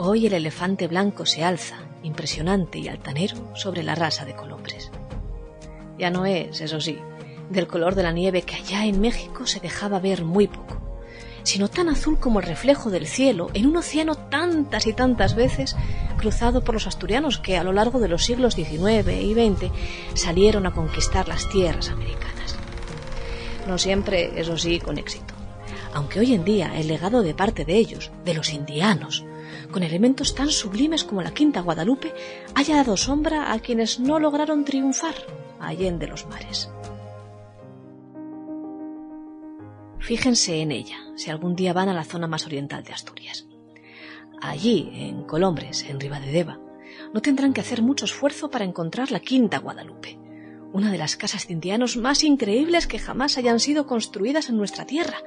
Hoy el elefante blanco se alza, impresionante y altanero, sobre la raza de Colombres. Ya no es, eso sí, del color de la nieve que allá en México se dejaba ver muy poco, sino tan azul como el reflejo del cielo en un océano tantas y tantas veces cruzado por los asturianos que a lo largo de los siglos XIX y XX salieron a conquistar las tierras americanas. No siempre, eso sí, con éxito. Aunque hoy en día el legado de parte de ellos, de los indianos, con elementos tan sublimes como la Quinta Guadalupe, haya dado sombra a quienes no lograron triunfar allende los mares. Fíjense en ella, si algún día van a la zona más oriental de Asturias. Allí, en Colombres, en Ribadedeva, no tendrán que hacer mucho esfuerzo para encontrar la Quinta Guadalupe, una de las casas de indianos más increíbles que jamás hayan sido construidas en nuestra tierra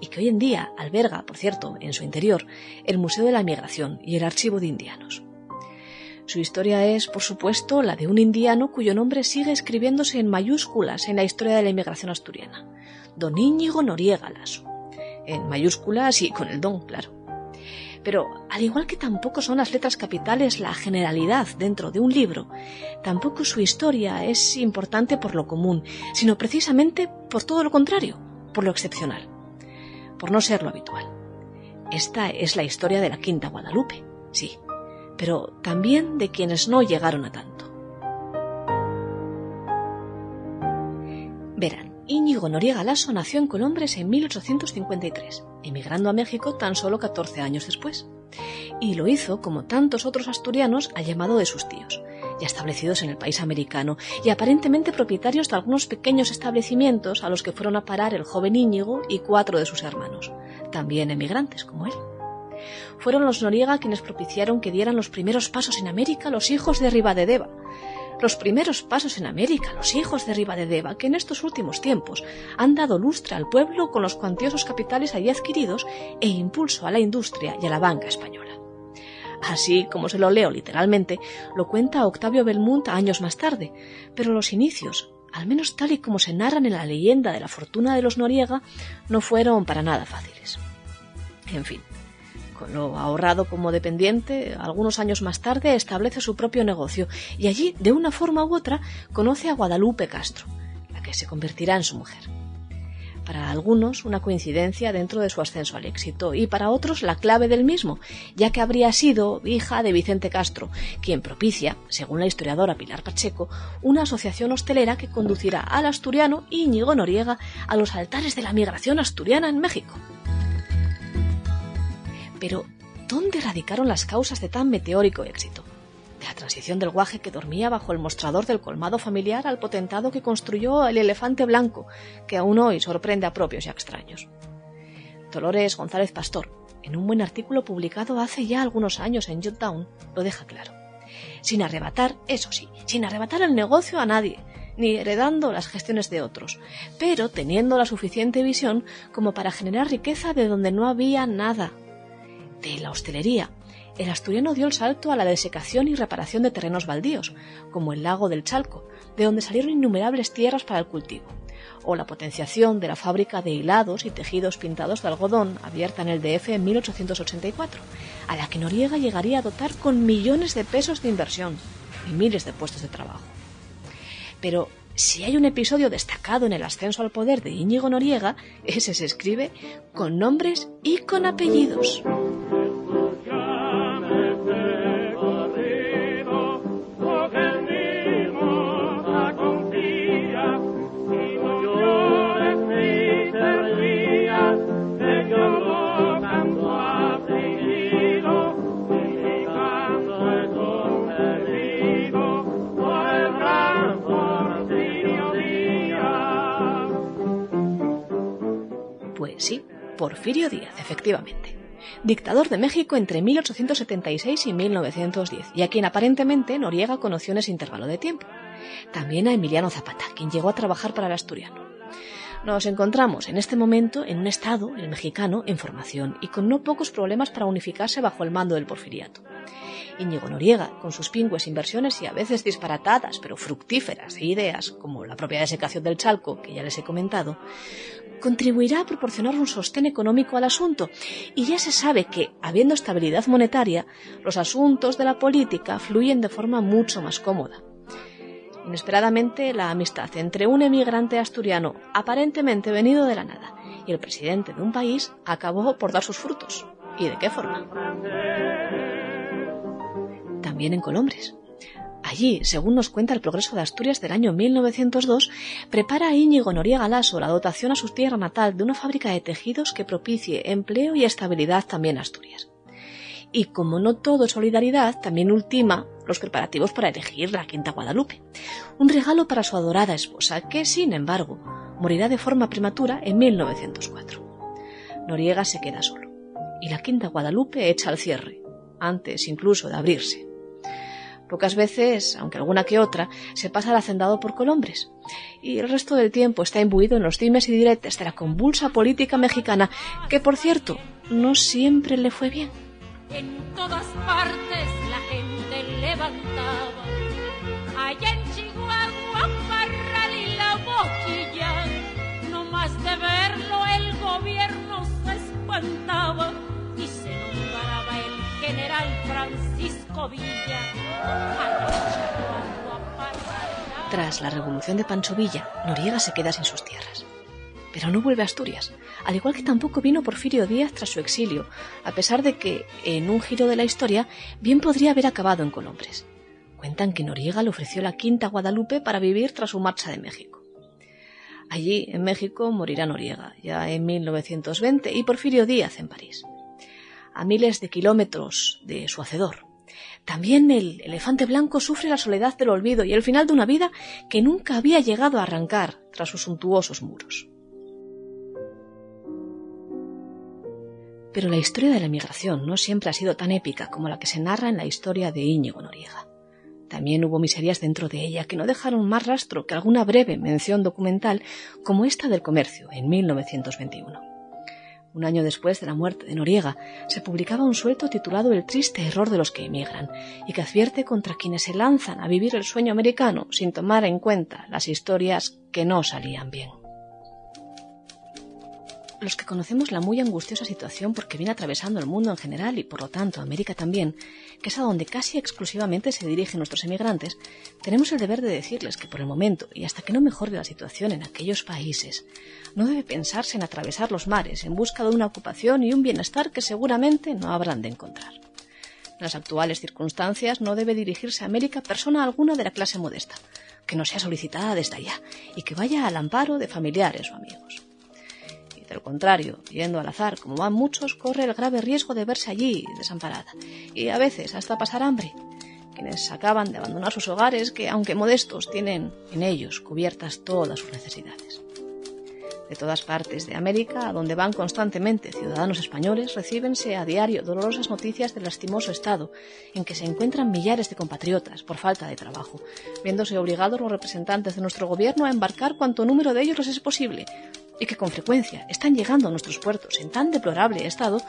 y que hoy en día alberga, por cierto, en su interior, el Museo de la Migración y el Archivo de Indianos. Su historia es, por supuesto, la de un indiano cuyo nombre sigue escribiéndose en mayúsculas en la historia de la inmigración asturiana, don Íñigo Noriega Lasso. En mayúsculas y con el don, claro. Pero, al igual que tampoco son las letras capitales la generalidad dentro de un libro, tampoco su historia es importante por lo común, sino precisamente por todo lo contrario, por lo excepcional por no ser lo habitual. Esta es la historia de la Quinta Guadalupe, sí, pero también de quienes no llegaron a tanto. Verán, Íñigo Noriega Lasso nació en Colombres en 1853, emigrando a México tan solo 14 años después. Y lo hizo, como tantos otros asturianos, al llamado de sus tíos, ya establecidos en el país americano y aparentemente propietarios de algunos pequeños establecimientos a los que fueron a parar el joven Íñigo y cuatro de sus hermanos, también emigrantes como él. Fueron los Noriega quienes propiciaron que dieran los primeros pasos en América los hijos de Ribadedeva. Los primeros pasos en América, los hijos de Ribadedeva, que en estos últimos tiempos han dado lustre al pueblo con los cuantiosos capitales allí adquiridos e impulso a la industria y a la banca española así como se lo leo literalmente, lo cuenta Octavio Belmont años más tarde, pero los inicios, al menos tal y como se narran en la leyenda de la fortuna de los Noriega, no fueron para nada fáciles. En fin, con lo ahorrado como dependiente, algunos años más tarde establece su propio negocio y allí, de una forma u otra, conoce a Guadalupe Castro, la que se convertirá en su mujer para algunos una coincidencia dentro de su ascenso al éxito y para otros la clave del mismo, ya que habría sido hija de Vicente Castro, quien propicia, según la historiadora Pilar Pacheco, una asociación hostelera que conducirá al asturiano Íñigo Noriega a los altares de la migración asturiana en México. Pero, ¿dónde radicaron las causas de tan meteórico éxito? La transición del guaje que dormía bajo el mostrador del colmado familiar al potentado que construyó el elefante blanco, que aún hoy sorprende a propios y a extraños. Dolores González Pastor, en un buen artículo publicado hace ya algunos años en Town, lo deja claro. Sin arrebatar, eso sí, sin arrebatar el negocio a nadie, ni heredando las gestiones de otros, pero teniendo la suficiente visión como para generar riqueza de donde no había nada. De la hostelería, el asturiano dio el salto a la desecación y reparación de terrenos baldíos, como el lago del Chalco, de donde salieron innumerables tierras para el cultivo, o la potenciación de la fábrica de hilados y tejidos pintados de algodón abierta en el DF en 1884, a la que Noriega llegaría a dotar con millones de pesos de inversión y miles de puestos de trabajo. Pero si hay un episodio destacado en el ascenso al poder de Íñigo Noriega, ese se escribe con nombres y con apellidos. Sí, Porfirio Díaz, efectivamente. Dictador de México entre 1876 y 1910, y a quien aparentemente Noriega conoció en ese intervalo de tiempo. También a Emiliano Zapata, quien llegó a trabajar para el asturiano. Nos encontramos en este momento en un estado, el mexicano, en formación y con no pocos problemas para unificarse bajo el mando del porfiriato. Íñigo Noriega, con sus pingües inversiones y a veces disparatadas pero fructíferas ideas, como la propia desecación del Chalco, que ya les he comentado, contribuirá a proporcionar un sostén económico al asunto, y ya se sabe que, habiendo estabilidad monetaria, los asuntos de la política fluyen de forma mucho más cómoda. Inesperadamente, la amistad entre un emigrante asturiano aparentemente venido de la nada y el presidente de un país acabó por dar sus frutos. ¿Y de qué forma? También en Colombres. Allí, según nos cuenta el Progreso de Asturias del año 1902, prepara Íñigo Noriega Lasso la dotación a su tierra natal de una fábrica de tejidos que propicie empleo y estabilidad también a Asturias. Y como no todo es solidaridad, también ultima los preparativos para elegir la Quinta Guadalupe, un regalo para su adorada esposa, que, sin embargo, morirá de forma prematura en 1904. Noriega se queda solo, y la Quinta Guadalupe echa al cierre, antes incluso de abrirse. Pocas veces, aunque alguna que otra, se pasa al hacendado por Colombres. Y el resto del tiempo está imbuido en los dimes y diretes de la convulsa política mexicana, que por cierto, no siempre le fue bien. En todas partes la gente levantaba. Allá en Chihuahua, Parral y la boquilla. No más de verlo el gobierno se espantaba y se nombraba el general Francisco Villa tras la revolución de Pancho Villa, Noriega se queda sin sus tierras. Pero no vuelve a Asturias, al igual que tampoco vino Porfirio Díaz tras su exilio, a pesar de que, en un giro de la historia, bien podría haber acabado en Colombres. Cuentan que Noriega le ofreció la quinta Guadalupe para vivir tras su marcha de México. Allí, en México, morirá Noriega, ya en 1920, y Porfirio Díaz en París. A miles de kilómetros de su hacedor, también el elefante blanco sufre la soledad del olvido y el final de una vida que nunca había llegado a arrancar tras sus suntuosos muros. Pero la historia de la emigración no siempre ha sido tan épica como la que se narra en la historia de Íñigo Noriega. También hubo miserias dentro de ella que no dejaron más rastro que alguna breve mención documental como esta del comercio en 1921. Un año después de la muerte de Noriega, se publicaba un suelto titulado El triste error de los que emigran, y que advierte contra quienes se lanzan a vivir el sueño americano sin tomar en cuenta las historias que no salían bien los que conocemos la muy angustiosa situación porque viene atravesando el mundo en general y por lo tanto América también, que es a donde casi exclusivamente se dirigen nuestros emigrantes, tenemos el deber de decirles que por el momento y hasta que no mejore la situación en aquellos países, no debe pensarse en atravesar los mares en busca de una ocupación y un bienestar que seguramente no habrán de encontrar. En las actuales circunstancias no debe dirigirse a América persona alguna de la clase modesta, que no sea solicitada desde allá y que vaya al amparo de familiares o amigos. Del contrario, yendo al azar, como van muchos, corre el grave riesgo de verse allí desamparada y a veces hasta pasar hambre. Quienes acaban de abandonar sus hogares, que aunque modestos, tienen en ellos cubiertas todas sus necesidades. De todas partes de América, a donde van constantemente ciudadanos españoles, recibense a diario dolorosas noticias del lastimoso estado en que se encuentran millares de compatriotas por falta de trabajo, viéndose obligados los representantes de nuestro gobierno a embarcar cuanto número de ellos les es posible, y que con frecuencia están llegando a nuestros puertos en tan deplorable estado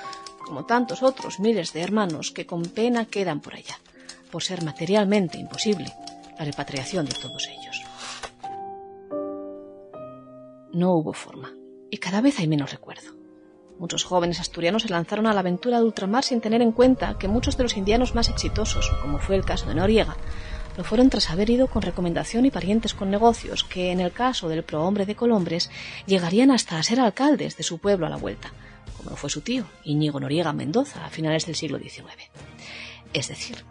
como tantos otros miles de hermanos que con pena quedan por allá, por ser materialmente imposible la repatriación de todos ellos. No hubo forma, y cada vez hay menos recuerdo. Muchos jóvenes asturianos se lanzaron a la aventura de ultramar sin tener en cuenta que muchos de los indianos más exitosos, como fue el caso de Noriega, lo fueron tras haber ido con recomendación y parientes con negocios que, en el caso del prohombre de Colombres, llegarían hasta a ser alcaldes de su pueblo a la vuelta, como lo fue su tío, Íñigo Noriega Mendoza, a finales del siglo XIX. Es decir,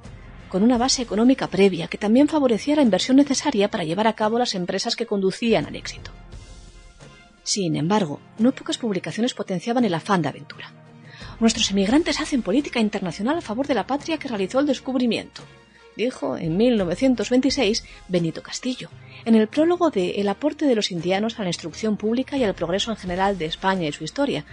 con una base económica previa que también favorecía la inversión necesaria para llevar a cabo las empresas que conducían al éxito. Sin embargo, no pocas publicaciones potenciaban el afán de aventura. Nuestros emigrantes hacen política internacional a favor de la patria que realizó el descubrimiento, dijo en 1926 Benito Castillo, en el prólogo de El aporte de los indianos a la instrucción pública y al progreso en general de España y su historia,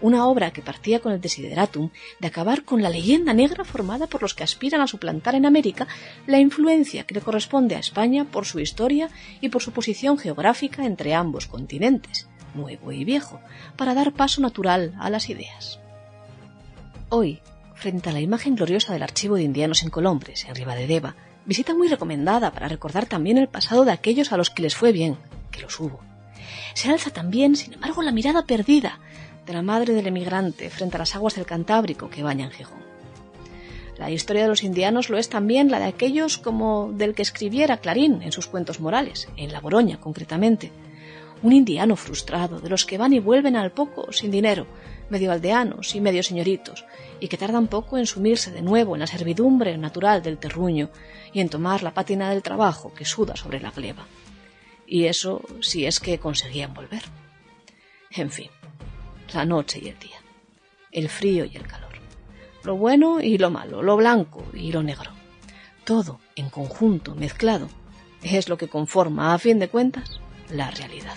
una obra que partía con el desideratum de acabar con la leyenda negra formada por los que aspiran a suplantar en América la influencia que le corresponde a España por su historia y por su posición geográfica entre ambos continentes, nuevo y viejo, para dar paso natural a las ideas. Hoy, frente a la imagen gloriosa del archivo de indianos en Colombres, en Deva, visita muy recomendada para recordar también el pasado de aquellos a los que les fue bien, que los hubo. Se alza también, sin embargo, la mirada perdida de la madre del emigrante frente a las aguas del Cantábrico que bañan Gijón. La historia de los indianos lo es también la de aquellos como del que escribiera Clarín en sus cuentos morales, en La Boroña concretamente. Un indiano frustrado, de los que van y vuelven al poco sin dinero, medio aldeanos y medio señoritos, y que tardan poco en sumirse de nuevo en la servidumbre natural del terruño y en tomar la pátina del trabajo que suda sobre la gleba. Y eso si es que conseguían volver. En fin, la noche y el día, el frío y el calor lo bueno y lo malo, lo blanco y lo negro. Todo en conjunto, mezclado, es lo que conforma, a fin de cuentas, la realidad.